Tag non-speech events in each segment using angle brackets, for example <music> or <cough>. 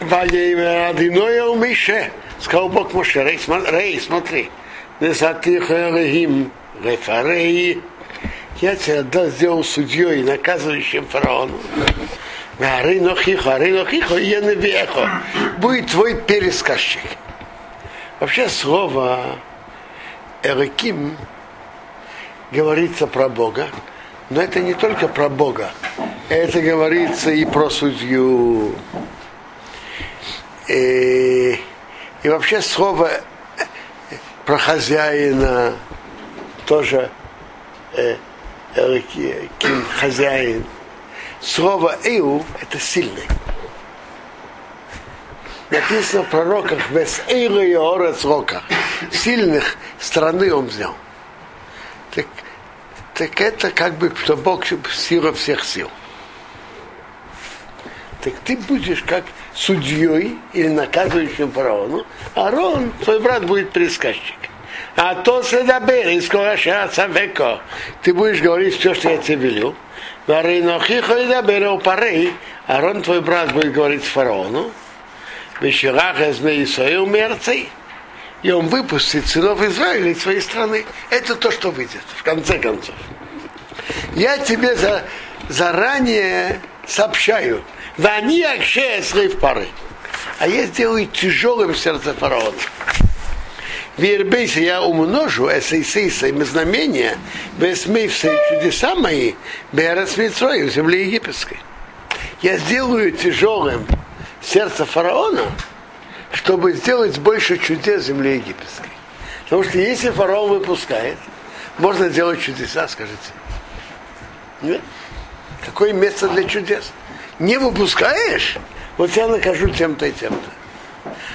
Ваейверадиноя у Мише. Сказал Бог Моше, Рей, смотри, смотри. Рефарей. Я тебя да, сделал судьей, наказывающим фараону. Аринохихо, Аринохихо, Яневехо. Будет твой пересказчик. Вообще слово Эреким говорится про Бога, но это не только про Бога, это говорится и про судью. И, и вообще слово про хозяина тоже э, ким хозяин. Слово Эу это сильный. Написано в пророках Вес Эйру и Орец Рока. Сильных страны он взял. Так, так это как бы, что Бог сила всех сил. Так ты будешь как судьей или наказывающим фараону, а Рон, твой брат, будет пересказчик. А то следабер, из скорощаться веко. Ты будешь говорить все, что я тебе велю. Варинохихо и дабер парей, а Рон, твой брат, будет говорить фараону. Вещерах из Исраил мерцей. И он выпустит сынов Израиля из своей страны. Это то, что выйдет, в конце концов. Я тебе за, заранее сообщаю. Вани акше слив пары. А я сделаю тяжелым сердце фараона. Вербейся я умножу эсэйсэйса и знамения, весмей все чудеса мои, берас в земле египетской. Я сделаю тяжелым сердце фараона, чтобы сделать больше чудес в земле египетской. Потому что если фараон выпускает, можно делать чудеса, скажите. Нет? Какое место для чудес? Не выпускаешь, вот я накажу тем-то и тем-то.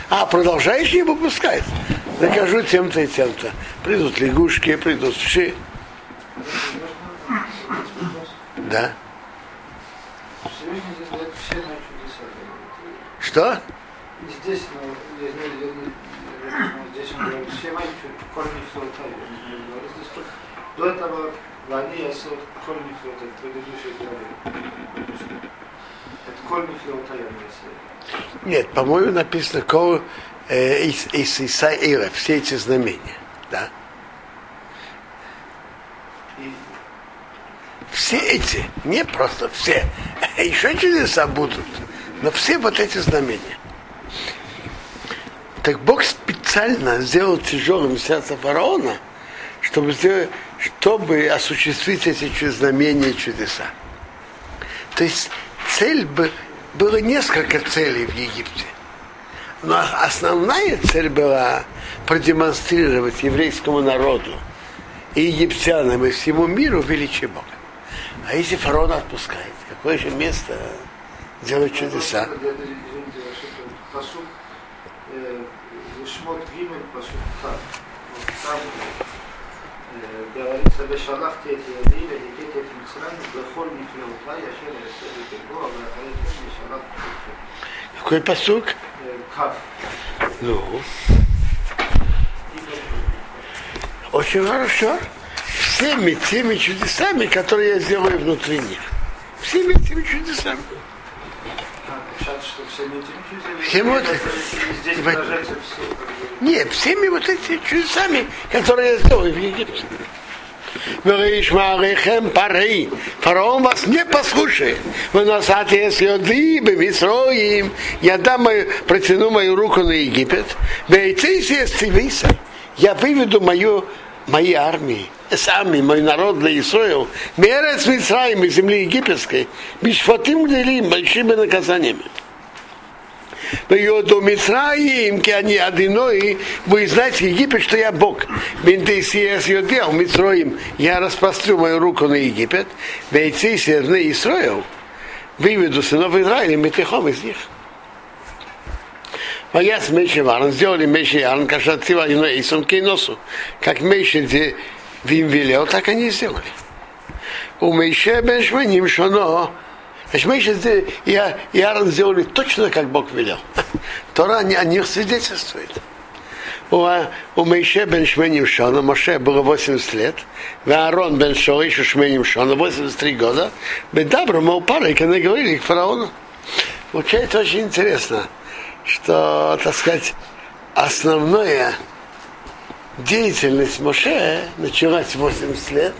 А продолжаешь не выпускать, накажу тем-то и тем-то. Придут лягушки, придут вши. Да. Что? Здесь, ну, здесь все мои корни флотали. До этого они я корни флотали, предыдущие главы. Это корни флотали. Нет, по-моему, написано кол из Исаира, все эти знамения. Да? Все эти, не просто все, еще чудеса будут. Но все вот эти знамения. Так Бог специально сделал тяжелым сердце фараона, чтобы, сделать, чтобы осуществить эти знамения и чудеса. То есть цель бы, было несколько целей в Египте. Но основная цель была продемонстрировать еврейскому народу и египтянам и всему миру величие Бога. А если фараон отпускает, какое же место делать чудеса. Шмот Гимель, посуд Там говорится, Бешалахте эти Адиля, Дикет эти Мицрами, Бехоль Мифлеута, Яшер Эсер Бего, Абрахалет Бешалахте Какой посук? Кав. Ну. Очень хорошо. Всеми теми чудесами, которые я сделаю внутри них. Всеми теми чудесами. Всеми вот, нет, всеми вот этими чудесами, которые я сделаю в Египте. Вишмарихем парей. Фараон вас не послушает. Вы носате с йодлибы, мисроим. Я дам мою, протяну мою руку на Египет. Я выведу мою, мои армии сами, мой народ для Исраил, мерец Мицраим из земли египетской, бишфатим делим, большими наказаниями. До Мицраим, они одиной, вы знаете, Египет, что я Бог. Бентейсиес Йодел, Мицраим, я распрострю мою руку на Египет, Бейцейсиес на Исраил, выведу сынов Израиля, метехом из них. Ваяс Меши Варн, сделали Меши Варн, кашатива и на Исом Кейносу, как Меши, где Вим велел, так они и сделали. У Мейше бен Шманим Шоно, Значит, мы сейчас и, Аарон сделали точно, как Бог велел. <laughs> Тора о них свидетельствует. У, у Мейше бен Шменим Шона, Моше было 80 лет, в Аарон бен Шо, еще Шменим Шона, 83 года, Бедабра, мол, пары, когда говорили к фараону. Получается очень интересно, что, так сказать, основная деятельность Моше началась 80 лет,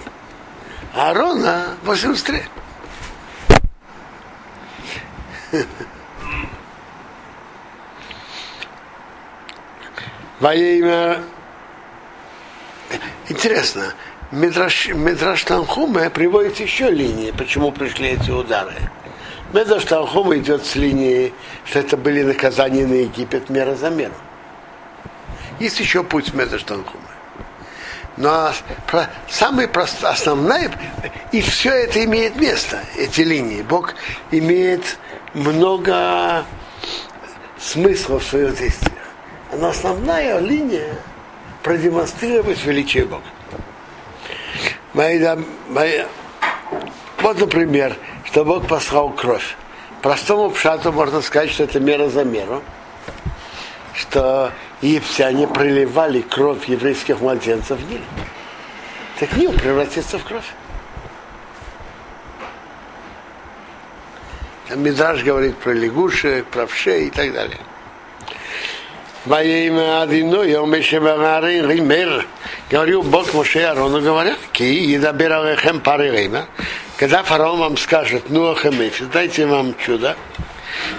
а Аарона 83. Во имя... Интересно, Медраш, Медраш Танхума приводит еще линии, почему пришли эти удары. Медраш Танхума идет с линии, что это были наказания на Египет мера за меру. Есть еще путь Медраш Танхума. Но про, самый прост, основная, и все это имеет место, эти линии. Бог имеет много смыслов в своих действиях. Но основная линия продемонстрировать величие Бога. Моя, моя, вот, например, что Бог послал кровь. Простому пшату можно сказать, что это мера за меру. Что египтяне проливали кровь еврейских младенцев в Ниле. Так Нил превратится в кровь. Мидраж говорит про лягушек, про вшей и так далее. Во имя Адино, я умешеварин ример. Говорил Бог Моше Арону, говорят, ки едабер алехем пары время. Когда фараон вам скажет, ну ахемефис, дайте вам чудо.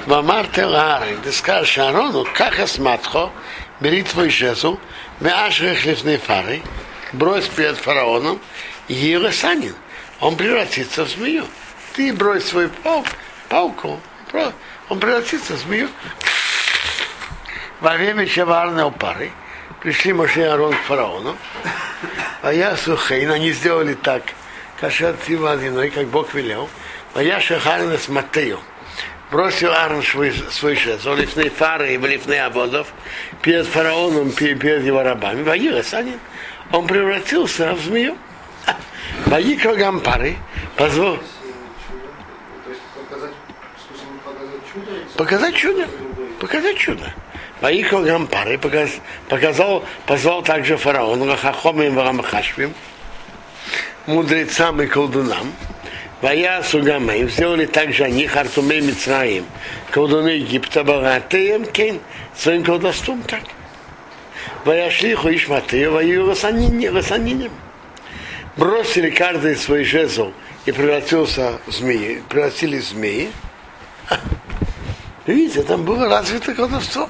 Вамарте ларин, ты скажешь Арону, как асматхо, бери твой жезл, мяшрех лифны фары, брось перед фараоном, и Елесанин, он превратится в змею. Ты брось свой пал, палку, он превратится в змею. Во время Шаварной пары пришли Моше и Арон к фараону, а я сухейн, они сделали так, кашат Ивадиной, как Бог велел, а я шахарна с Матею. Бросил Аарон свой, свой жезл, лифны фары и лифны аводов перед фараоном, перед его рабами. Воилась они. Он превратился в змею. Ваикро Гампары позвал... Показать чудо. Показать чудо. Поехал Гампары, показал, позвал также фараона, Хахомим Варамахашвим, мудрецам и колдунам, Вая Сугамаим, сделали также они Хартумей Мицраим, колдуны Египта, Багатеем, Кен, своим колдовством так. Вая Шлиху Ишматею, Ваю Расаниним. Бросили каждый свой жезл и превратился в змеи, превратились в змеи. Видите, там было развито колдовство.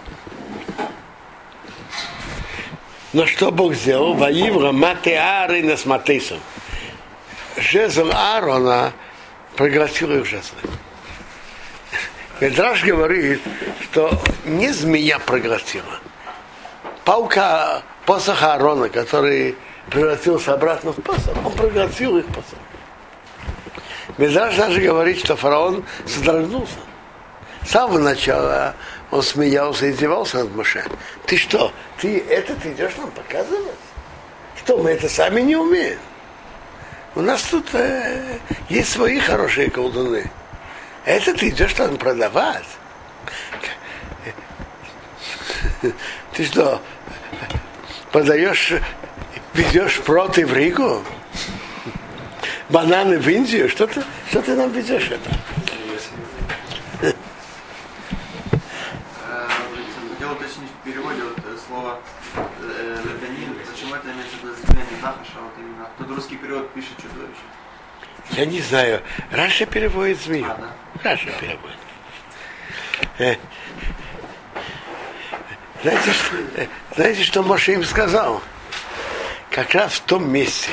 Но что Бог сделал? Ваивра Матеары на Сматейсом. Жезл Аарона проглотил их жезлы. Медраж говорит, что не змея проглотила. Паука посоха Аарона, который превратился обратно в посох, он проглотил их посох. Медраж даже говорит, что фараон содрогнулся. С самого начала он смеялся и издевался над Моше. Ты что, ты это ты идешь нам показывать? Что, мы это сами не умеем? У нас тут э, есть свои хорошие колдуны. Это ты идешь там продавать? Ты что, подаешь, везешь проты в Ригу? Бананы в Индию? Что ты, что ты нам везешь это? Тут русский перевод пишет чудовище. Я не знаю. Раши переводит змею. А, да? Раши переводит. Э, знаете, что, э, знаете, что Моше им сказал? Как раз в том месте,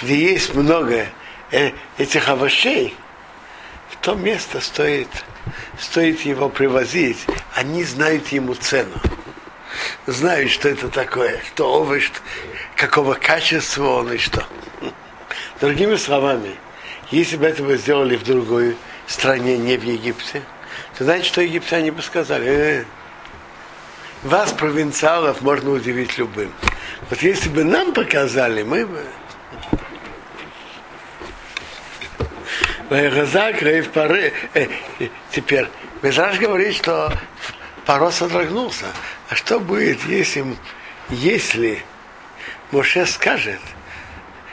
где есть много э, этих овощей, в то место стоит, стоит его привозить. Они знают ему цену. Знают, что это такое, что овощ, какого качества он и что. <laughs> Другими словами, если бы это сделали в другой стране, не в Египте, то знаете, что египтяне бы сказали? Э, вас, провинциалов, можно удивить любым. Вот если бы нам показали, мы бы... Газак, Рейв Пары. Э, теперь, Межраж говорит, что Паро содрогнулся. А что будет, если, если Моше скажет,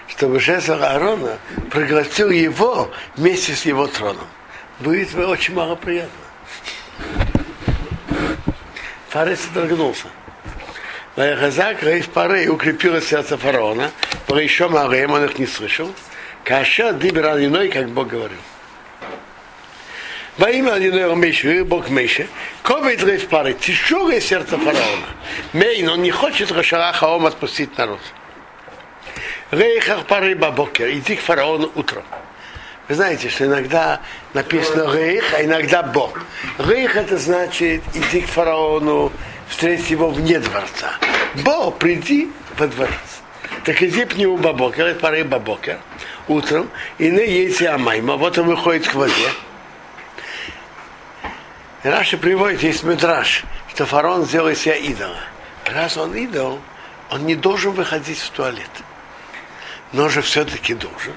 чтобы жезл Аарона проглотил его вместе с его троном. Будет очень мало приятно. Фараон содрогнулся. Ваяхазак Раив Пары укрепило сердце фараона, по еще Мареем он их не слышал. Каша дибер иной, как Бог говорил. Во имя Адиной Меши, Бог Меши, ковид Раив Пары, тяжелое сердце фараона. Мейн, он не хочет Рашараха Ом отпустить народ. Рейхах Пары Бабокер, иди к фараону утром. Вы знаете, что иногда написано Рейх, а иногда Бог. Рейх это значит идти к фараону, встретить его вне дворца. Бог, приди во дворец. Так иди к нему бабокер, это пары бабокер, утром, и на яйце амайма, вот он выходит к воде. Раши приводит, есть медраж, что фараон сделал себя идола. Раз он идол, он не должен выходить в туалет. Но же все-таки должен.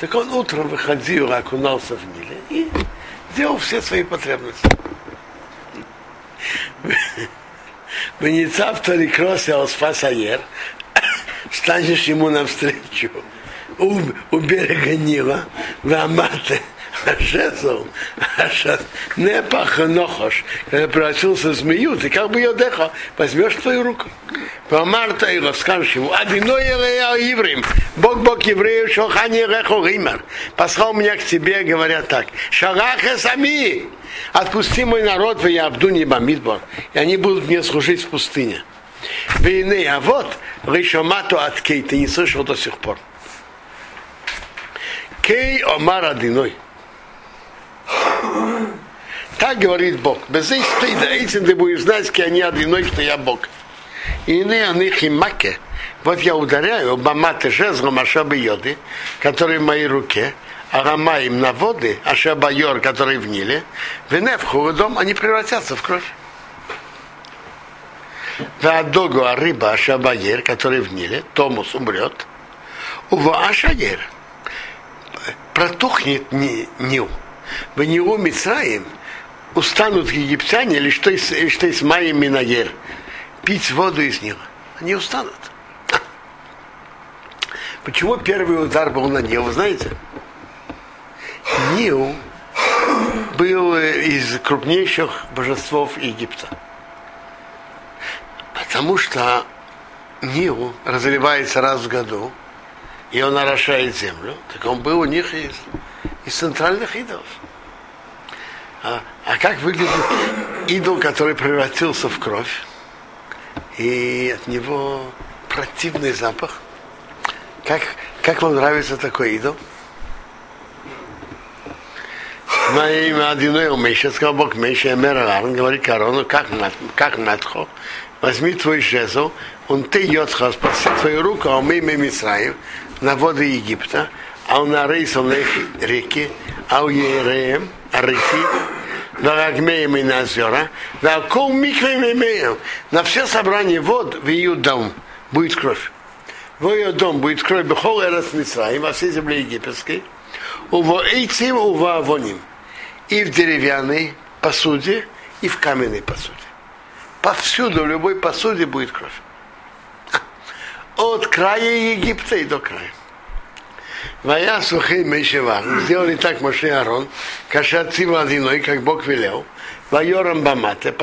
Так он утром выходил, окунался в Ниле и делал все свои потребности. Венецав Толикрос Алсфасаер, <coughs> станешь ему навстречу у, у берега Нила, в Амате, Ашезл, Ашаз, Непах Нохош, когда превратился в змею, ты как бы ее дехал, возьмешь твою руку. Помарта и скажешь ему, Адиной евреям, Бог Бог евреев, Шохани Рехо Ример, послал меня к тебе, говоря так, Шарахе сами, отпусти мой народ в Явдуне Бамидбор, и они будут мне служить в пустыне. Войны, а вот Ришомату от Кей, ты не слышал до сих пор. Кей Омар Адиной. Так говорит Бог. Без этим ты будешь знать, что они одиной, что я Бог. И не они химаке. Вот я ударяю баматы жезлом Ашаба Йоды, который в моей руке, а рамаем на воды, Ашаба Йор, который в Ниле, в холодом, они превратятся в кровь. Вадогу а рыба Ашабаер, который в Ниле, Томус умрет. Ува Ашаер протухнет Нил. В Нилу Мицраим устанут египтяне, или что из, что из Майя Минагер, пить воду из Нила. Они устанут. Почему первый удар был на Нил, вы знаете? Нил был из крупнейших божествов Египта. Потому что Нил разливается раз в году, и он орошает землю, так он был у них из, из центральных идолов. А, а как выглядит идол, который превратился в кровь, и от него противный запах? Как, как вам нравится такой идол? На имя Адиной Меша, сказал Бог Меша, Мераран, говорит Корону, как, как Матхо, возьми твой жезл, он ты йотха, спаси твою руку, а мы Мицраим, на воды Египта, а он на рейсом реки, а у Ереем, а реки, Варагмеем и на озера, Вакол миквем имеем. На все собрания вод в ее дом будет кровь. В ее дом будет кровь Бехол Эрес Мицраим, во всей земле египетской, у эйцим, у вавоним. И в деревянной посуде, и в каменной посуде. Повсюду, в любой посуде будет кровь. От края Египта и до края. Вая сухей Мешева. Сделали так Моше Арон, каша цива одиной, как Бог велел. Вайорам Бамате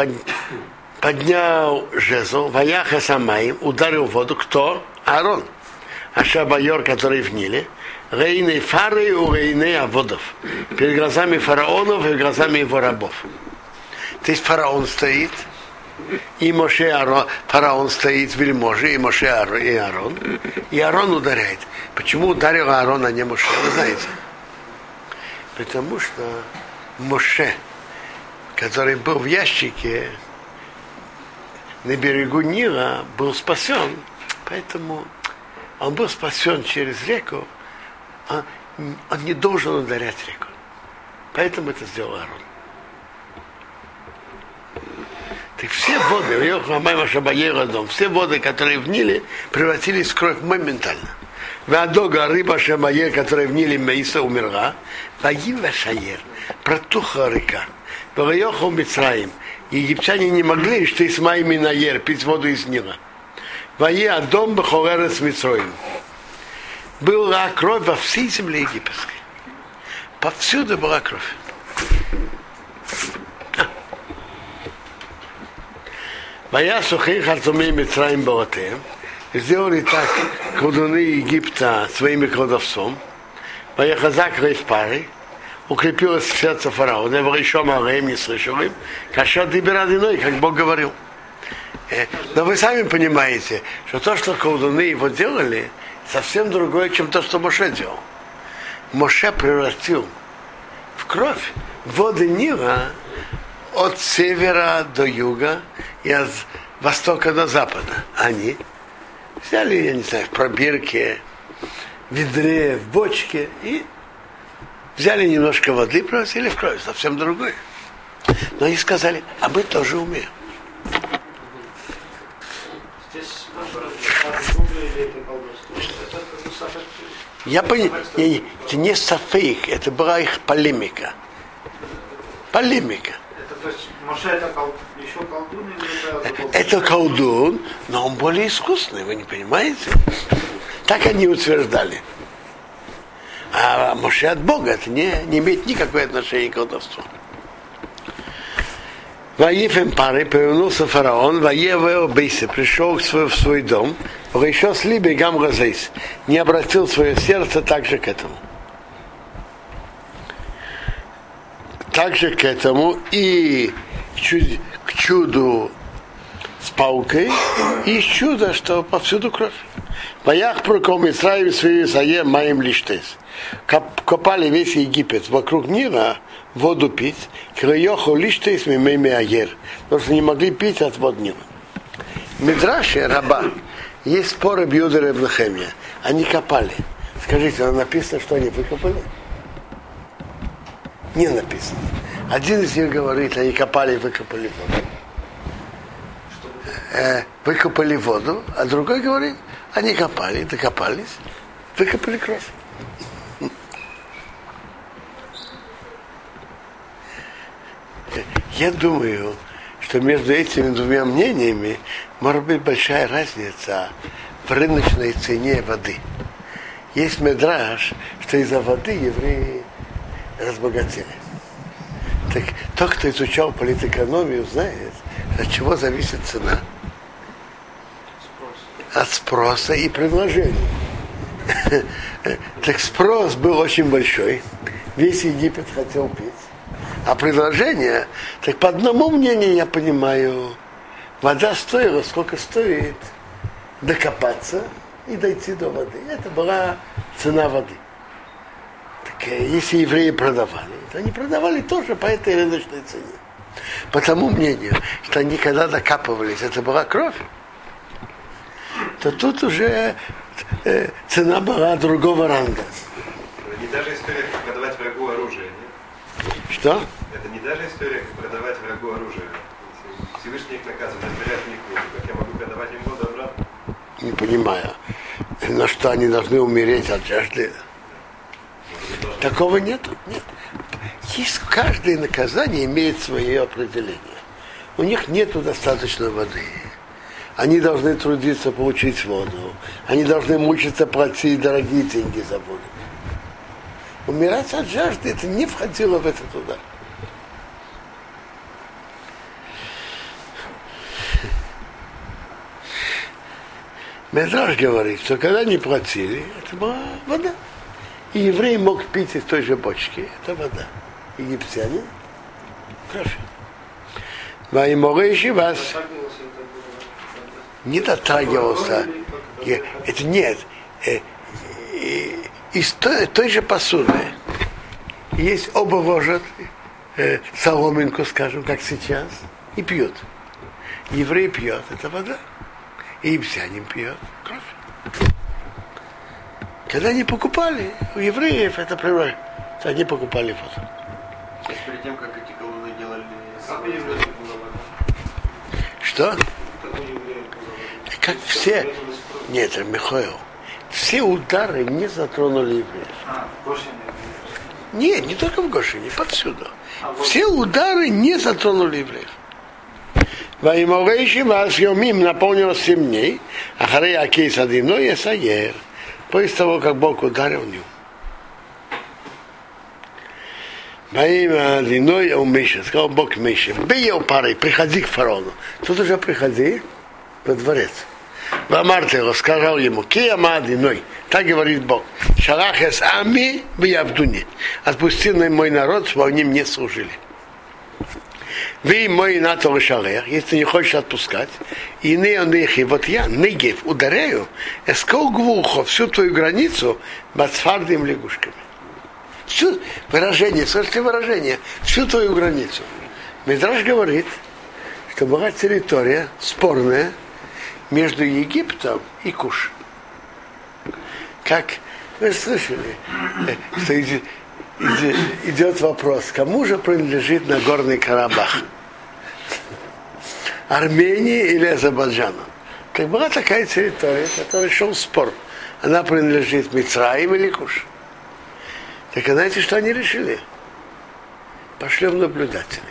поднял жезл, Ваяха Самаим, ударил воду. Кто? Арон. А Шабайор, который в Ниле, Рейны фары у Рейны Аводов. Перед глазами фараонов и глазами его рабов. То есть фараон стоит, и Моше Арон, фараон стоит вельможи, и Моше Арон, и Арон, и Арон ударяет. Почему ударил Аарон, а не Моше? Вы знаете? Потому что Моше, который был в ящике на берегу Нила, был спасен. Поэтому он был спасен через реку, а он не должен ударять реку. Поэтому это сделал Аарон. Так все воды, все воды, которые в Ниле, превратились в кровь моментально. Вадога рыба Шамаер, которая в Ниле Мейса умерла, Ваива Шаер, протухла река. Ваехал Мицраим. Египтяне не могли, что из Майми Наер, пить воду из Нила. Вае Адом Бахоререс Мицроим. Была кровь во всей земле египетской. Повсюду была кровь. Вая сухих арцумей Митраим Балатеем. Сделали так колдуны Египта своими колдовством. Вая хазак в парой укрепилось в сердце фараона, его еще Мараем не слышал им, кашот дибирадиной, как Бог говорил. Но вы сами понимаете, что то, что колдуны его делали, совсем другое, чем то, что Моше делал. Моше превратил в кровь воды Нила от севера до юга и от востока до запада. Они взяли, я не знаю, в пробирке, в ведре, в бочке и взяли немножко воды, превратили в кровь, совсем другое. Но они сказали, а мы тоже умеем. Я понял, это не сафейк, это была их полемика. Полемика. Это то есть Моше это кол... еще колдун или это колдун? Это колдун, но он более искусный, вы не понимаете? Так они утверждали. А Моше от Бога это не, не имеет никакого отношения к колдовству. Ваифем пары повернулся фараон, воевал бейсе, пришел в свой, в свой дом, еще с Либи Гамразейс, не обратил свое сердце также к этому. Также к этому и к, чуд- к чуду с палкой, и из чуда, что повсюду кровь. Боях проком Исраиль свою сае моим лиштес. Коп- Копали весь Египет вокруг Нила воду пить, крайоху лиштес мимейми агер, потому что не могли пить от вод Нила. Мидраши раба, есть споры Бьюда и Ребнахемия. Они копали. Скажите, там написано, что они выкопали? Не написано. Один из них говорит, они копали и выкопали воду. Э, выкопали воду, а другой говорит, они копали, докопались, выкопали кровь. Я думаю, что между этими двумя мнениями может быть большая разница в рыночной цене воды. Есть медраж, что из-за воды евреи разбогатели. Так тот, кто изучал политэкономию, знает, от чего зависит цена. От спроса и предложения. Так спрос был очень большой. Весь Египет хотел пить. А предложение, так по одному мнению я понимаю, вода стоила, сколько стоит докопаться и дойти до воды. Это была цена воды. Так э, если евреи продавали, то они продавали тоже по этой рыночной цене. По тому мнению, что они когда докапывались, это была кровь, то тут уже э, цена была другого ранга. Не даже история, как продавать врагу оружие, нет? Что? Это не даже история, как продавать врагу оружие. Всевышний их наказывает, отбирает них. Как я могу продавать им воду обратно? Не понимаю. На что они должны умереть от жажды? Такого нет. Нет. Есть каждое наказание имеет свое определение. У них нет достаточно воды. Они должны трудиться получить воду. Они должны мучиться платить дорогие деньги за воду. Умирать от жажды это не входило в этот удар. Медраж говорит, что когда не платили, это была вода. И еврей мог пить из той же бочки. Это вода. Египтяне – кровь. Вас Дотрагивался это было. не дотрагивался. Это нет. Э, э, Из той, той же посуды есть оба ложат э, соломинку, скажем, как сейчас, и пьют. Еврей пьет, это вода. И египтянин пьет кровь. Когда они покупали, у евреев это превращ- они покупали воду. То есть перед тем, как эти колонны делали? Что? Как все. Нет, это Михаил. Все удары не затронули евреев. А, Нет, не только в Гошине, повсюду. А вот- Все удары не затронули евреев. Ваимовейши вас йомим наполнилось семь дней, а харей акейс одино и саер. После того, как Бог ударил него. Во имя длиной у Миши, сказал Бог Миши, бей его парой, приходи к фараону. Тут уже приходи во дворец. Вамарте его сказал ему, кияма длиной, так говорит Бог, шалахес ами в Явдуне, отпусти мой народ, чтобы они мне служили. Вы мой НАТО шалех, если не хочешь отпускать, и не он их, и вот я, Негев, ударяю, эскол глухо всю твою границу бацфардым лягушками. Всю выражение, слышите выражение, всю твою границу. Медраж говорит, что была территория спорная между Египтом и Куш. Как вы слышали, что идет, вопрос, кому же принадлежит Нагорный Карабах? Армении или Азербайджану? Как была такая территория, которая шел спор. Она принадлежит Мицраим или Куш? Так знаете, что они решили? Пошлем наблюдателей.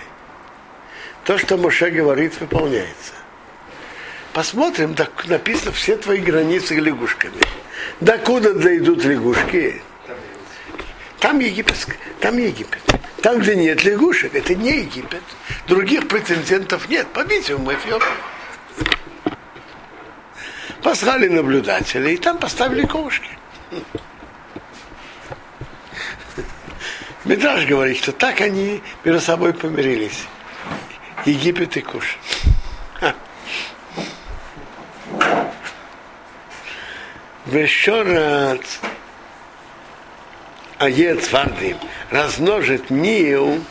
То, что Моше говорит, выполняется. Посмотрим, так написано все твои границы лягушками. Докуда дойдут лягушки? Там Египет, там Египет. Там, где нет лягушек, это не Египет. Других претендентов нет. По-видимому, Эфиопия. Послали наблюдателей, и там поставили ковушки. Медраж говорит, что так они между собой помирились. Египет и Куш. Еще раз Аец Вардим размножит Нил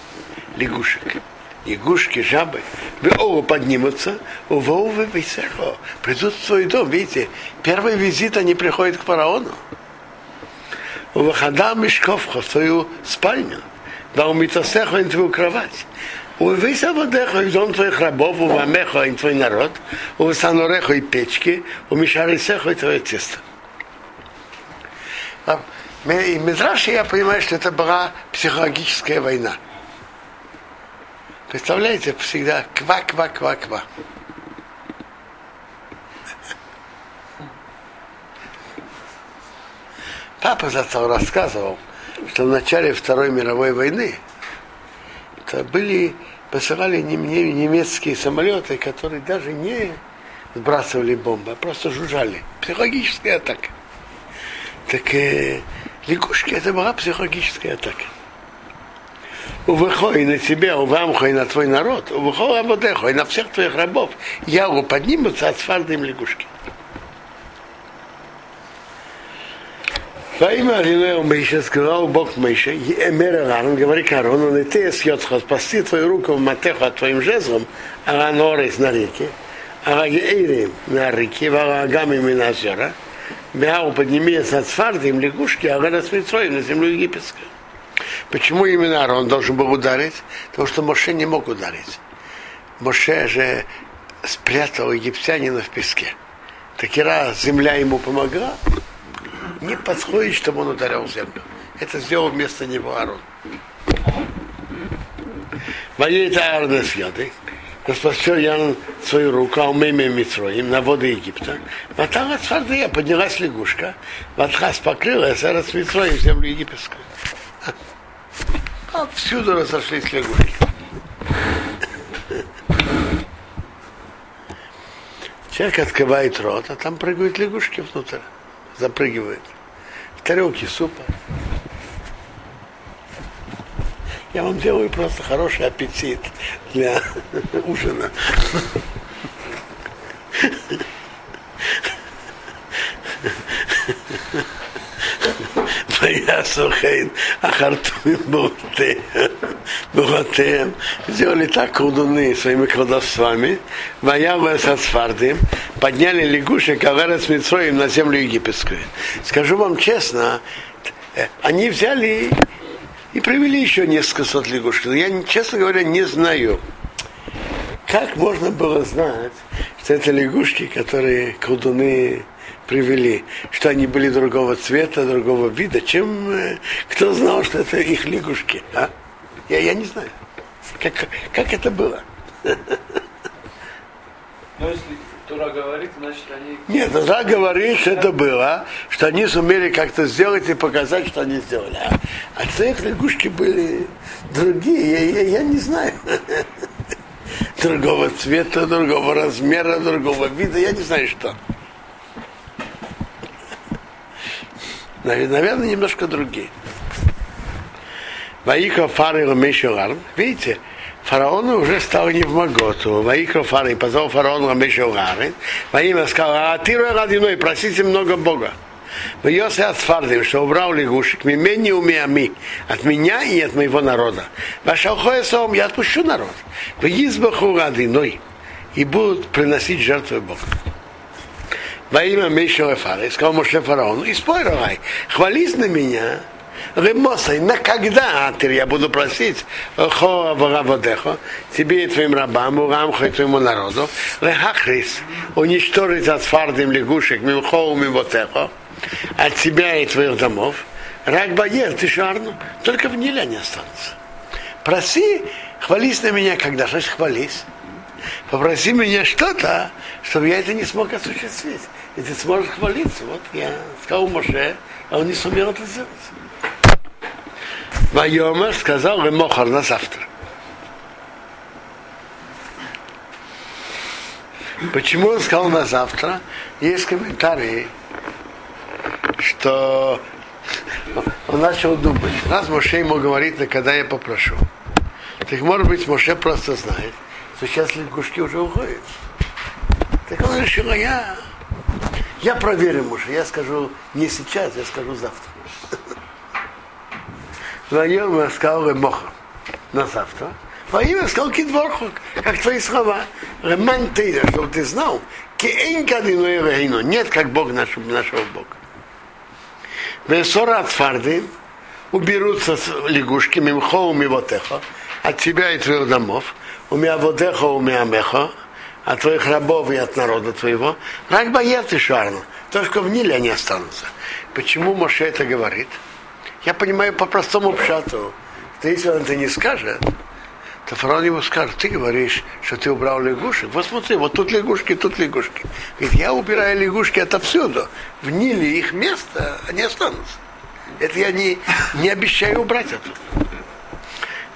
лягушек. Лягушки, жабы, вы оба поднимутся, у Вовы Висехо, придут в свой дом. Видите, первый визит они приходят к фараону. У Вахада Мешковха в твою спальню, да у Митосехо в твою кровать. У Висаводехо и дом твоих рабов, у Вамехо и твой народ, у Санорехо и печки, у Мишарисехо и твое тесто. И Мидраши я понимаю, что это была психологическая война. Представляете, всегда ква-ква-ква-ква. Папа зато рассказывал, что в начале Второй мировой войны это были, посылали немецкие самолеты, которые даже не сбрасывали бомбы, а просто жужжали. Психологическая атака. Так э, лягушки это была психологическая атака. Увыхой на тебя, увамхой на твой народ, увыхой ободехой на всех твоих рабов, яву поднимутся от сфарды им лягушки. Во имя Алилео Мейша сказал Бог Мейша, Эмер Арон, говори к Арону, не ты съедха, спасти твою руку в матеху от твоим жезлом, Аранорис на реке, Арагеирим на реке, Варагамим на озера, Беау поднимись над Сфардом, лягушки, а Гара с на землю египетскую. Почему именно Арон должен был ударить? Потому что Моше не мог ударить. Моше же спрятал египтянина в песке. Так и раз земля ему помогла, не подходит, чтобы он ударил землю. Это сделал вместо него Арон. Воюет Аарон с Йодой, распростер я свою руку, а умеем Митроим, на воды Египта. Ватала Цфардия, поднялась лягушка, Ватхас покрылась, а раз Митроим землю египетскую. А всюду разошлись лягушки. Человек открывает рот, а там прыгают лягушки внутрь запрыгивает. В тарелке супа. Я вам делаю просто хороший аппетит для <laughs> ужина. ויעשו כן החרטומים בורותיהם, сделали так колдуны своими колдовствами, воявы со Сфардим, подняли лягушек, а с Митроем на землю египетскую. Скажу вам честно, они взяли и привели еще несколько сот лягушек. Я, честно говоря, не знаю, как можно было знать, что это лягушки, которые колдуны привели, что они были другого цвета, другого вида, чем э, кто знал, что это их лягушки. А? Я, я не знаю, как, как это было. Но если Тура говорит, значит они... Нет, Тора говорит, что это было, что они сумели как-то сделать и показать, что они сделали. А, а цех лягушки были другие, я, я, я не знаю. <laughs> Другого цвета, другого размера, другого вида, я не знаю что. Наверное, немножко другие. Ваика Фары. Видите, фараон уже стал не в Маготу. Ваика Фары позвал фараон Ламешурары. Во имя сказал, а ты родиной, просите много Бога. В Йосе Ацфардим, что убрал лягушек, мимени умеами, от меня и от моего народа. Ваша сом, я отпущу народ. В Избаху родиной, и будут приносить жертвы Богу. Во имя Мишева Фары, сказал Моше фараону, и спой, Рогай, хвались на меня, Ремосай, на когда я буду просить Хо Авараводехо, тебе и твоим рабам, Урамху и твоему народу, Рехахрис, уничтожить от фардим лягушек, Мимхо Мивотехо, от тебя и твоих домов, Рак Баер, ты шарну, только в Ниле они останутся. Проси, хвались на меня, когда же хвались. Попроси меня что-то, чтобы я это не смог осуществить. И ты сможешь хвалиться. Вот я сказал Моше, а он не сумел это сделать. Вайомер сказал Ремохар на завтра. Почему он сказал на завтра? Есть комментарии, что он начал думать. Раз Моше ему говорит, на когда я попрошу. Так может быть, Моше просто знает, что сейчас лягушки уже уходят. Так он решил, а я, я проверю Моше, я скажу не сейчас, я скажу завтра. Вайом сказал Ремоха на завтра. Вайом сказал Кидворхок, как твои слова. Реман Тейда, чтобы ты знал, Кеэнка Рейну, нет как Бог нашего, нашего Бога. Весора от Фарды уберутся лягушки, мимхо у мивотеха, от тебя и твоих домов, у меня водеха, у меня меха, от твоих рабов и от народа твоего. Рак боец и шарну, только в Ниле они останутся. Почему Моше это говорит? Я понимаю по простому пшату, что если он это не скажет, то фараон ему скажет, ты говоришь, что ты убрал лягушек. Вот смотри, вот тут лягушки, тут лягушки. Говорит, я убираю лягушки отовсюду. В Ниле их место, они останутся. Это я не, не обещаю убрать оттуда.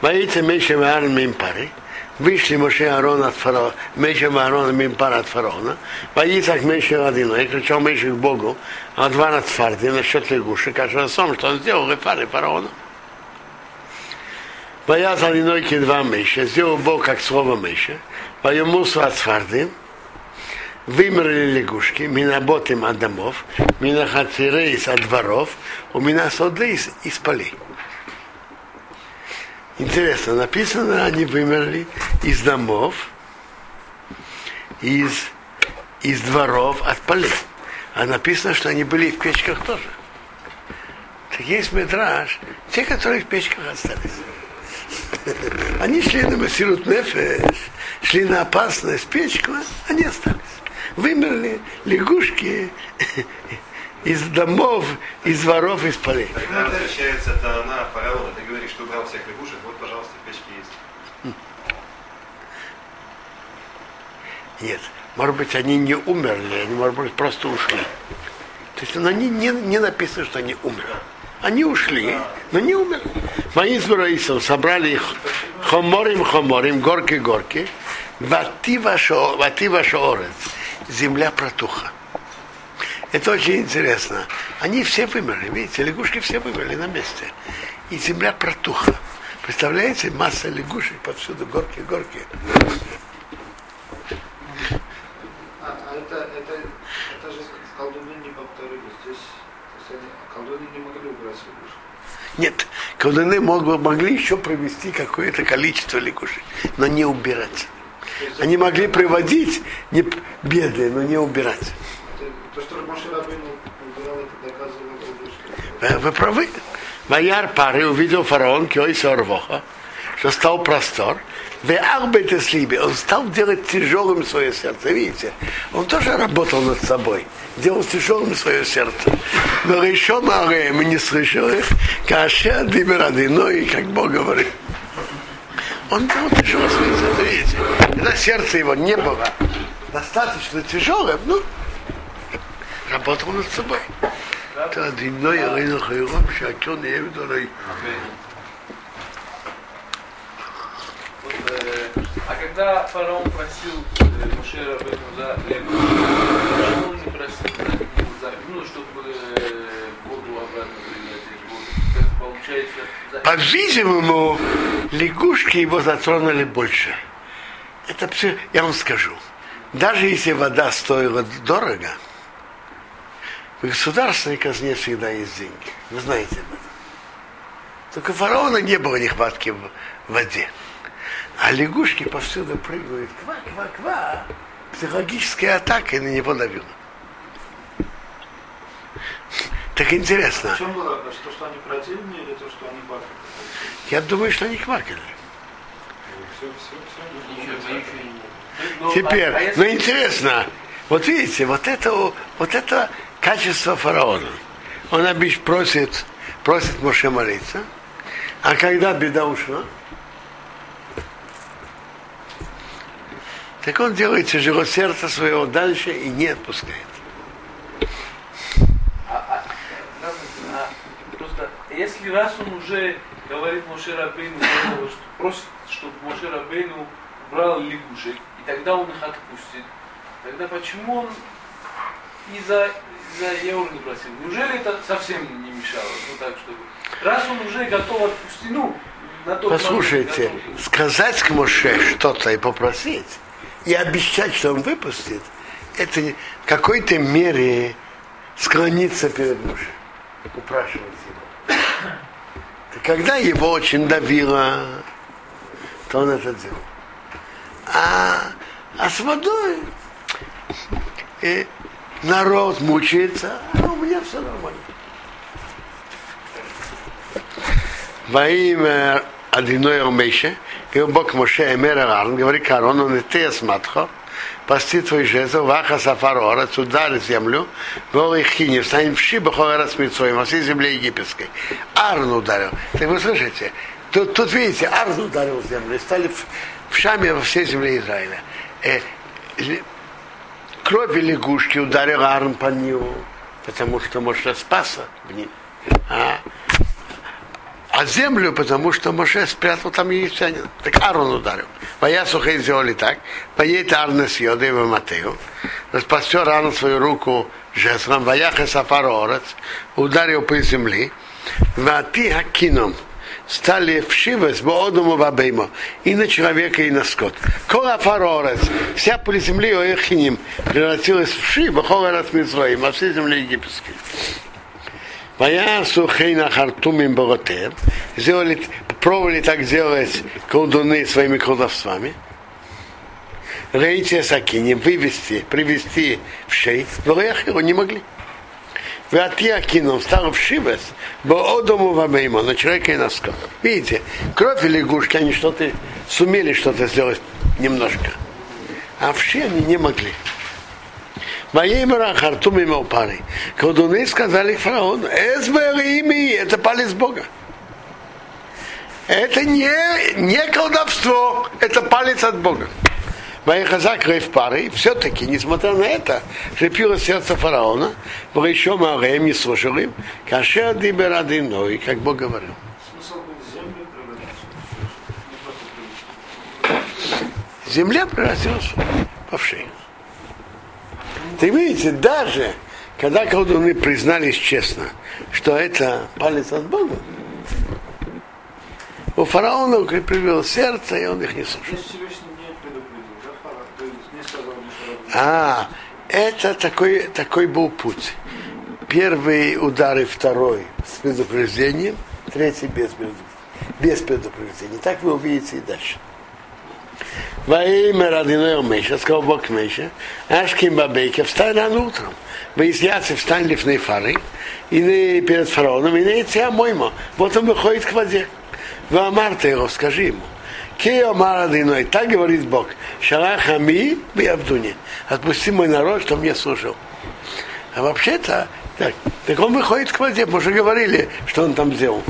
Боится меньше армии пары. Вышли Моше Аарон от фараона, Меша Аарона Мимпар от фараона, Ваицак Меша Адину, и кричал Меша к Богу, а два над фарди насчет лягушек, а что сам, что он сделал, и фары фараона. Бояз Адиной два Меша, сделал Бог как слово Меша, Ваемусу от фарды, вымерли лягушки, минаботим от домов, минахацирейс от дворов, у меня содейс из полей. Интересно, написано, они вымерли из домов, из, из дворов, от полей. А написано, что они были в печках тоже. Так есть метраж, те, которые в печках остались. <laughs> Они шли на Масирут Нефеш, шли на опасность печку, они остались. Вымерли лягушки <laughs> из домов, из дворов, из полей. Когда возвращается Таана фараона, ты говоришь, что убрал всех лягушек, вот, пожалуйста, печки есть. Нет, может быть, они не умерли, они, может быть, просто ушли. То есть они не, не написано, что они умерли. Они ушли, но не умерли. Мои Раисом собрали их хоморим, хоморим, горки, горки. Вати вашо орец. Земля протуха. Это очень интересно. Они все вымерли, видите, лягушки все вымерли на месте. И земля протухла. Представляете, масса лягушек повсюду, горки, горки. Это, это, это же колдуны не повторили. Здесь есть колдуны не могли убрать лягушек. Нет, колдуны мог- могли еще провести какое-то количество лягушек, но не убирать. Есть Они могли приводить не беды, но не убирать. то, что Моше Рабейну убирал, это лягушки. Вы, вы правы. Ваяр пары увидел фараон Киойса Орвоха, что стал простор. Он стал делать тяжелым свое сердце. Видите, он тоже работал над собой, делал тяжелым свое сердце. Но еще на мы не слышали, каша диберади, ну и как Бог говорит. Он делал тяжелое свое сердце, видите. Когда сердце его не было достаточно тяжелым, ну, работал над собой. Это длиной Ирина Хайром, Шакон и Эвидорой. Вот, э, а когда фараон просил э, Моше Рабейну за Леву, почему он не просил за, за ну, чтобы э, воду обратно принять? Как получается, за... По-видимому, лягушки его затронули больше. Это все, я вам скажу. Даже если вода стоила дорого, в государственной казне всегда есть деньги. Вы знаете об этом. Только фараона не было нехватки в воде. А лягушки повсюду прыгают. Ква, ква, ква. Психологическая атака на него давила. Так интересно. В чем было? То, что они противные или то, что они бахали? Я думаю, что они квакали. Все, все, все. Теперь, а ну интересно, вот видите, вот это, вот это качество фараона. Он обычно просит, просит Моше молиться, а когда беда ушла, так он делает тяжело сердце своего дальше и не отпускает. А, а, а, просто, если раз он уже говорит Моше Рабейну, что просит, чтобы Моше Рабейну брал лягушек, и тогда он их отпустит, тогда почему он и за, за евро не просил? Неужели это совсем не мешало? Ну так, чтобы... Раз он уже готов отпустить, ну, на тот момент Послушайте, готов. сказать к Моше что-то и попросить, и обещать, что он выпустит, это в какой-то мере склониться перед Моше, упрашивать его. И когда его очень давило, то он это делал. А, а с водой э, народ мучается, а у меня все нормально. во имя Адиной Омейше, говорил Бог Моше Эмер Арн, говорит Карон, он и ты сматхо, пасти твой жезл, ваха сафарора, ударь землю, их хини, встань в шибу, хорас митцой, во всей земле египетской. Арн ударил. Так вы слышите, тут, тут видите, Арн ударил землю, и стали в, в шаме во всей земле Израиля. Э, кровь лягушки ударил Арн по нему, потому что Моше спаса в ним. А, а землю, потому что Моше спрятал там египтянин. Так Аарон ударил. Поя сухой сделали так. Поедет Арна с Йодой Матею. Распостер Аарон свою руку жезлом. Ваяха Сафар Орец. Ударил по земле. Вати Хакином. Стали в Шивес, Боодому Вабеймо. И на человека, и на скот. Кола Фарорец. Вся поле земли Оехиним превратилась в Шив, Бахоларас Митроим, а всей земле египетской. Ваясу хейна хартумим боротер. Сделали, пробовали так делать колдуны своими колдовствами. Рейте сакинем, вывести, привести в шей, но его не могли. Вати Акином стал в Шивес, бо одому вамеймо, на человека и на скот. Видите, кровь и лягушки, они что-то сумели что-то сделать немножко. А все они не могли. Ваимара Хартум и пары. Колдуны сказали фараону, Эсбер ими, это палец Бога. Это не, не колдовство, это палец от Бога. Ваихазак в пары, все-таки, несмотря на это, шипило сердце фараона, было еще Мареем не слушал им, кашер дибер одиной, как Бог говорил. Земля превратилась в овшей. Ты видите, даже когда колдуны признались честно, что это палец от Бога, у фараона укрепило сердце, и он их не слушал. А, это такой, такой был путь. Первый удар и второй с предупреждением, третий без, предуп- без предупреждения. Так вы увидите и дальше. Во имя родиной Меша, сказал Бог Меша, Ашким Бабейке, встань рано утром. Выясняться, встань лифной фары, и перед фараоном, и не идти моймо. Вот он выходит к воде. Вы Амарта его, скажи ему. Кей Омар Адиной, так говорит Бог, Шарахами Биабдуни, отпусти мой народ, что мне служил. А вообще-то, так, так он выходит к воде, мы уже говорили, что он там сделал.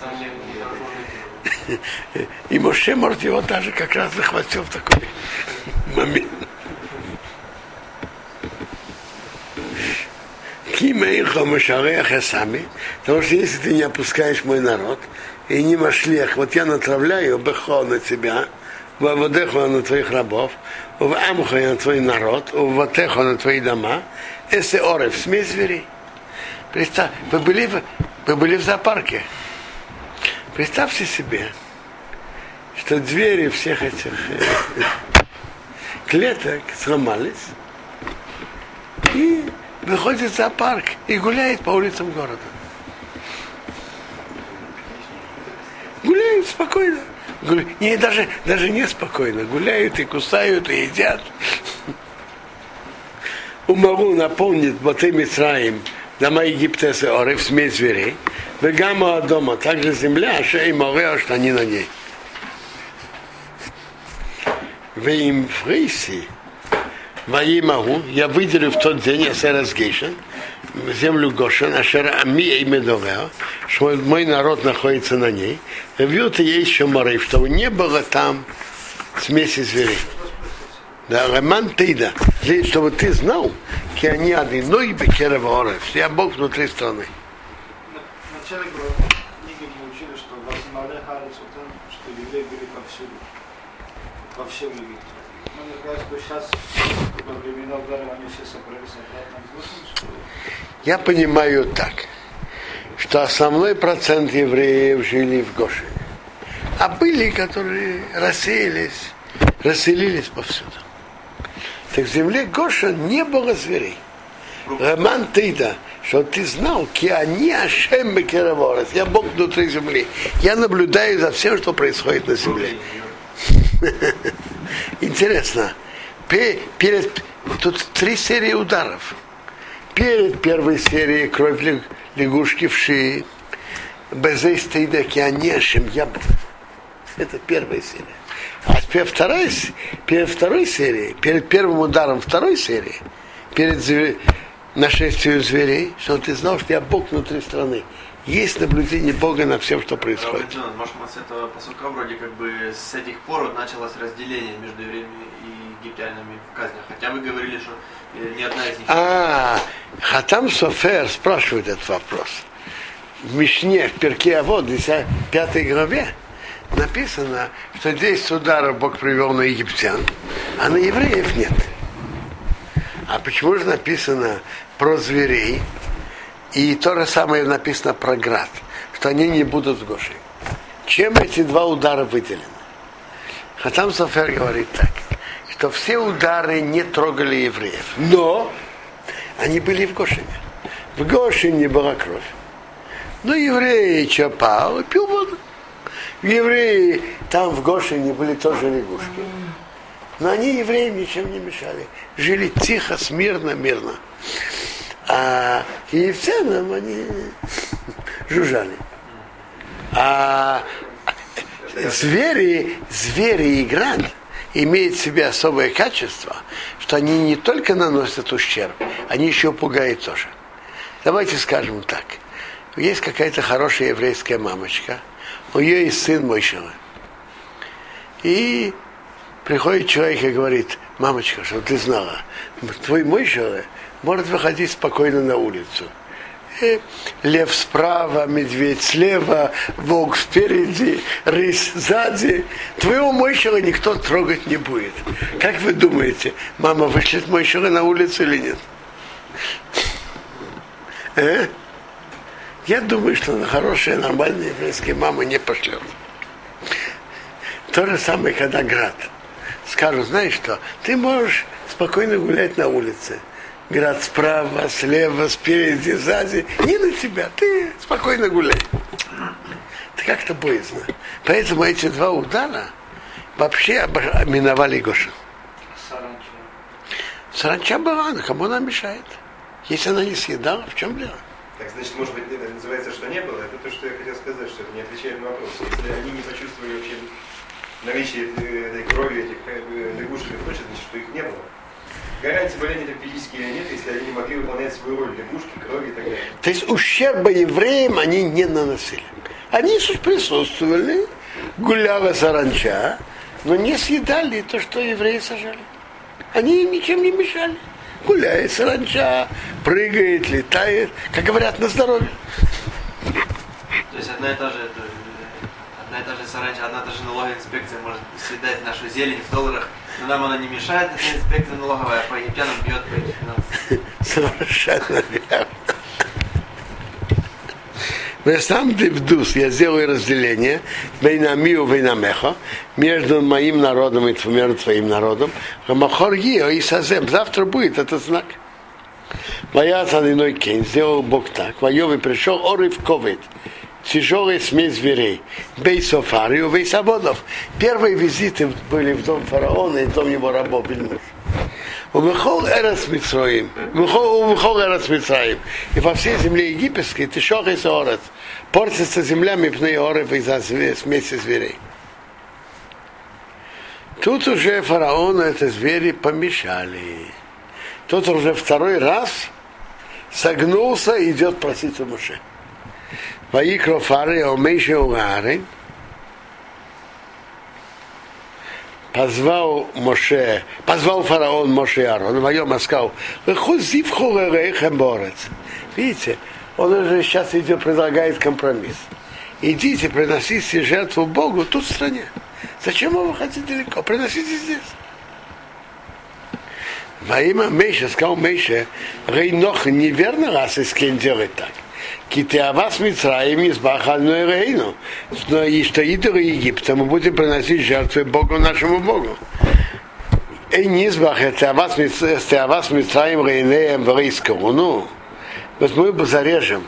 Сам не, не хорошо жить. И Моше может его даже как раз захватил в такой момент. Кимейха Машареха сами, потому что если ты не опускаешь мой народ, и не машлех, вот я натравляю бехо на тебя, в Аводеху на твоих рабов, в Амху на твой народ, в Ватеху на твои дома, если орев, смесь зверей. Представь, вы были, в, вы были в зоопарке. Представьте себе, что двери всех этих э, клеток сломались, и выходит в зоопарк и гуляет по улицам города. Гуляют спокойно. Не, даже, даже не спокойно. Гуляют и кусают, и едят. Умару наполнит Батэ Мицраим дома Египта с Орев, смесь зверей. Вегама дома, также земля, а и море, что они на ней. Вы им фриси, Ваимаху, я выделю в тот день Асерас Гейшен, землю Гошен, Ашера Ами и Медовео, что мой народ находится на ней. Вьют ей еще море, чтобы не было там смеси зверей. Да, Роман Тейда, чтобы ты знал, ки они одиной бекерова орев, что я Бог внутри страны. В начале книги мы учили, что в Мале Харец что евреи были повсюду, во всем Египте. Ну, мне кажется, что сейчас, во времена удара, они все собрались обратно что Я понимаю так, что основной процент евреев жили в Гошине. А были, которые рассеялись, расселились повсюду. Так в земле Гошин не было зверей. Роман Тейда, что ты знал, они Ашем Бекераворес, я Бог внутри земли. Я наблюдаю за всем, что происходит на земле. <laughs> Интересно, пе- перед, тут три серии ударов. Перед первой серией кровь лягушки в шее, Безей стейда кианешем яблок. Это первая серия. А второй, с- перед второй серией, перед первым ударом второй серии, перед нашествием зверей, что ты знал, что я Бог внутри страны. Есть наблюдение Бога над всем, что происходит. Может, мы с этого посылка вроде как бы с этих пор вот началось разделение между евреями и египтянами в казнях. Хотя вы говорили, что э, ни одна из них... А, Хатам Софер спрашивает этот вопрос. В Мишне, в Перке Авод, 10, 5 главе, написано, что 10 ударов Бог привел на египтян, а на евреев нет. А почему же написано про зверей? И то же самое написано про град, что они не будут в Гоши. Чем эти два удара выделены? Хатам Софер говорит так, что все удары не трогали евреев. Но они были в Гошине. В Гошине была кровь. Но евреи чапал и пил воду. Евреи там в Гошине были тоже лягушки. Но они евреям ничем не мешали. Жили тихо, смирно, мирно. А египтянам они жужжали. А звери, звери и имеют в себе особое качество, что они не только наносят ущерб, они еще пугают тоже. Давайте скажем так. Есть какая-то хорошая еврейская мамочка, у нее есть сын Мойшева. И приходит человек и говорит, мамочка, что ты знала, твой Мойшева может выходить спокойно на улицу. И лев справа, медведь слева, волк спереди, рысь сзади. Твоего мойшего никто трогать не будет. Как вы думаете, мама вышлет мойшего на улицу или нет? Э? Я думаю, что на хорошая, нормальная еврейская мама не пошлет. То же самое, когда град. Скажут, знаешь что, ты можешь спокойно гулять на улице. Град справа, слева, спереди, сзади. Не на тебя, ты спокойно гуляй. Это как-то боязно. Поэтому эти два удара вообще миновали Гоша. саранча. Саранча была, но кому она мешает? Если она не съедала, в чем дело? Так значит, может быть, это называется, что не было. Это то, что я хотел сказать, что это не отвечает на вопрос. Если они не почувствовали вообще наличие э, этой крови, этих э, лягушек и прочее, значит, что их не было. Гарантии болезни так физически нет, если они не могли выполнять свою роль лягушки, крови и так далее. То есть ущерба евреям они не наносили. Они присутствовали, гуляла саранча, но не съедали то, что евреи сажали. Они им ничем не мешали. Гуляет саранча, прыгает, летает, как говорят, на здоровье. То есть одна и та же, это, одна и та же саранча, одна и та же налоговая инспекция может съедать нашу зелень в долларах, но нам она не мешает, эта инспекция налоговая, по египтянам бьет по этим финансам. <laughs> Совершенно верно. Но сам Дивдус, я сделаю разделение Вейнамиу Вейнамеха между моим народом и между твоим народом. Хамахор и Сазем. Завтра будет этот знак. Моя иной кен, сделал Бог так. Воевый пришел Орив Ковид. Тяжелая смесь зверей. Бей Софарию, Бей Сабодов. Первые визиты были в дом фараона и в дом его рабов. Умехол Эрес Митроим. Умехол Эрес Митроим. И по всей земле египетской ты шох и сорец. Портится земля мипные орев из-за смеси зверей. Тут уже фараону это звери помешали. Тут уже второй раз согнулся и идет просить у Моше. Ваикро фары, омейше угары, позвал Моше, позвал фараон Моше и Аарон, воем сказал, выходи в хоререйхем борец. Видите, он уже сейчас идет, предлагает компромисс. Идите, приносите жертву Богу тут в стране. Зачем вы хотите далеко? Приносите здесь. Во имя Мейша, сказал Мейша, Рейнох неверно раз Искен делает так. Китеавас Мицраим избахальную Рейну. Но и что идолы Египта мы будем приносить жертвы Богу нашему Богу. И низбах это авас Мицраим Рейнеем Врейскому. Вот мы зарежем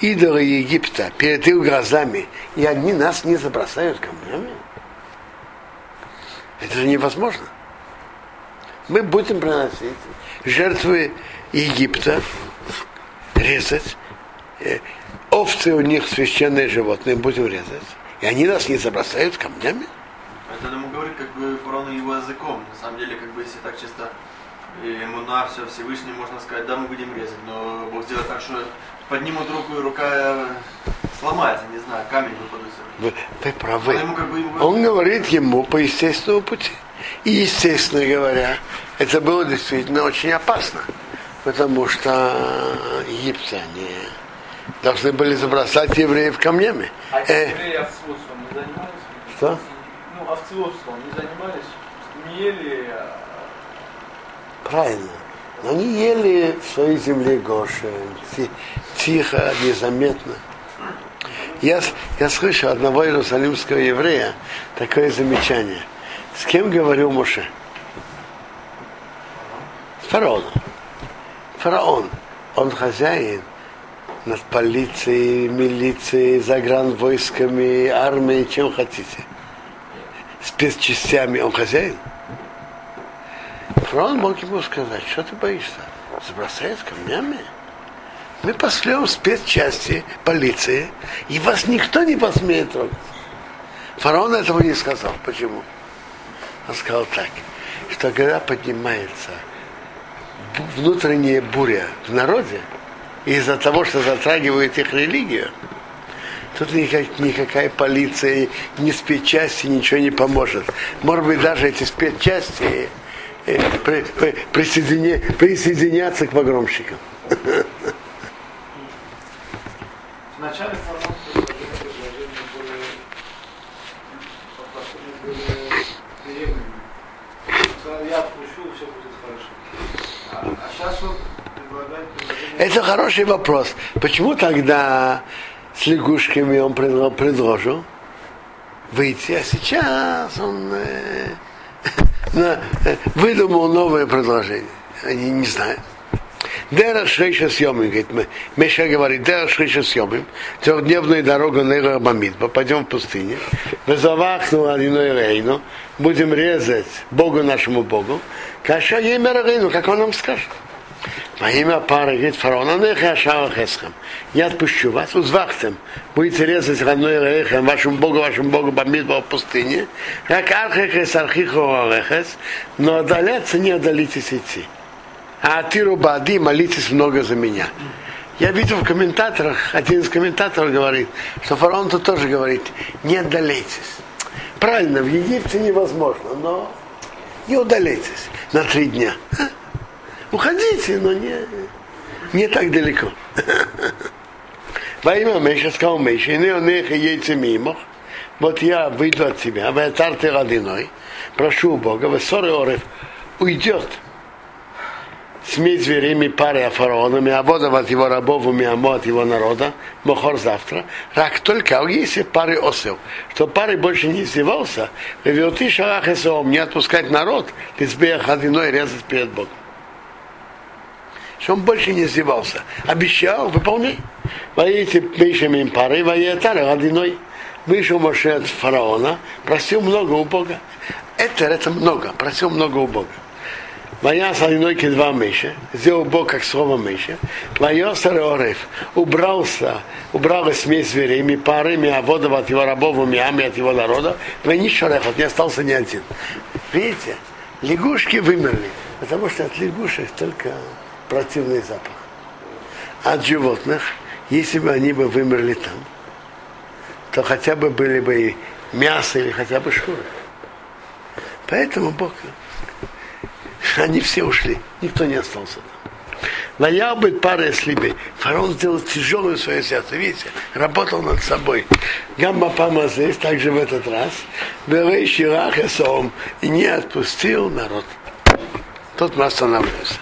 идолы Египта перед их глазами, и они нас не забросают камнями. Это же невозможно. Мы будем приносить жертвы Египта, резать, овцы у них священные животные, будем резать. И они нас не забросают камнями. Это ему говорит как бы фараон его языком. На самом деле, как бы если так чисто и ему на все Всевышний, можно сказать, да, мы будем резать, но Бог сделает так, что поднимут руку и рука сломается, не знаю, камень выпадет. Вы, вы правы. Он ему как бы ему Он говорит ему по естественному пути. И, естественно говоря, это было действительно очень опасно, потому что египтяне должны были забросать евреев камнями. А Э, евреи овцеводством не занимались? Что? Ну, овцеводством не занимались? Не ели, а Правильно. Но они ели в своей земле Гоши, ти- тихо, незаметно. Я, я слышал одного иерусалимского еврея такое замечание. С кем говорил Моше? С фараоном. Фараон, он хозяин над полицией, милицией, загранвойсками, армией, чем хотите. Спецчастями. Он хозяин. Фараон мог ему сказать, что ты боишься? Забросает камнями? Мы пошлем спецчасти, полиции, и вас никто не посмеет трогать. Фараон этого не сказал. Почему? Он сказал так, что когда поднимается внутренняя буря в народе, из-за того, что затрагивает их религию, тут никак- никакая полиция, ни спецчасти ничего не поможет. Может быть, даже эти спецчасти э, при- при- присоедине- присоединятся к погромщикам. <laughs> Вначале фараон предложения были попросту были приемлемыми. Он сказал, я отпущу, все будет хорошо. А, а сейчас он предлагает предложение. Это хороший вопрос. Почему тогда с лягушками он предло- предложил выйти, а сейчас он э, <laughs> э, выдумал новое предложение? Они не знают. Дера Шрейша съемим, говорит, мы- Меша говорит, Дера Шрейша съемим, трехдневная дорога Нейра Бамидба, пойдем в пустыне, Везавахну Алиной Рейну, будем резать Богу нашему Богу, Каша Емера Рейну, как он нам скажет. Во имя пары, говорит фараон, «А «Анеха Ашава Хесхам». Я отпущу вас, узвахтем. Будете резать родной рейхем, вашему Богу, вашему Богу, бомбидба в пустыне. Как архехес архихо арехес, но отдаляться не отдалитесь идти. А атиру бади, молитесь много за меня. Я видел в комментаторах, один из комментаторов говорит, что фараон тут тоже говорит, не отдаляйтесь. Правильно, в Египте невозможно, но не удаляйтесь на три дня. Уходите, но не, не так далеко. Во имя Меша сказал Меша, и не яйца мимо, вот я выйду от тебя, в ты родиной, прошу у Бога, в ссоры Орев уйдет смесь зверями пары а фараонами, а вода от его рабов, миамо от его народа, мохор завтра, рак только, а если пары осел, что пары больше не издевался, ты шалах не отпускать народ, ты сбеях одиной резать перед Богом. Что он больше не издевался. Обещал, выполняй. Воите пишем им пары, воетары одиной. Вышел Моше от фараона, просил много у Бога. Это, это много, просил много у Бога. Ваяс одинокий два мыши, сделал Бог как слово мыши. Ваясар Орев убрался, убрал смесь зверей, и парами, а воду от его рабов, миами от его народа. Войни шарехот, не остался ни один. Видите, лягушки вымерли, потому что от лягушек только противный запах. От животных, если бы они бы вымерли там, то хотя бы были бы мясо или хотя бы шкуры. Поэтому Бог они все ушли, никто не остался там. Ваял быть пара слибей. Фараон сделал тяжелую свое сердце. Видите, работал над собой. Гамма Пама здесь, также в этот раз. Берей Ширах и не отпустил народ. Тут мы останавливаемся.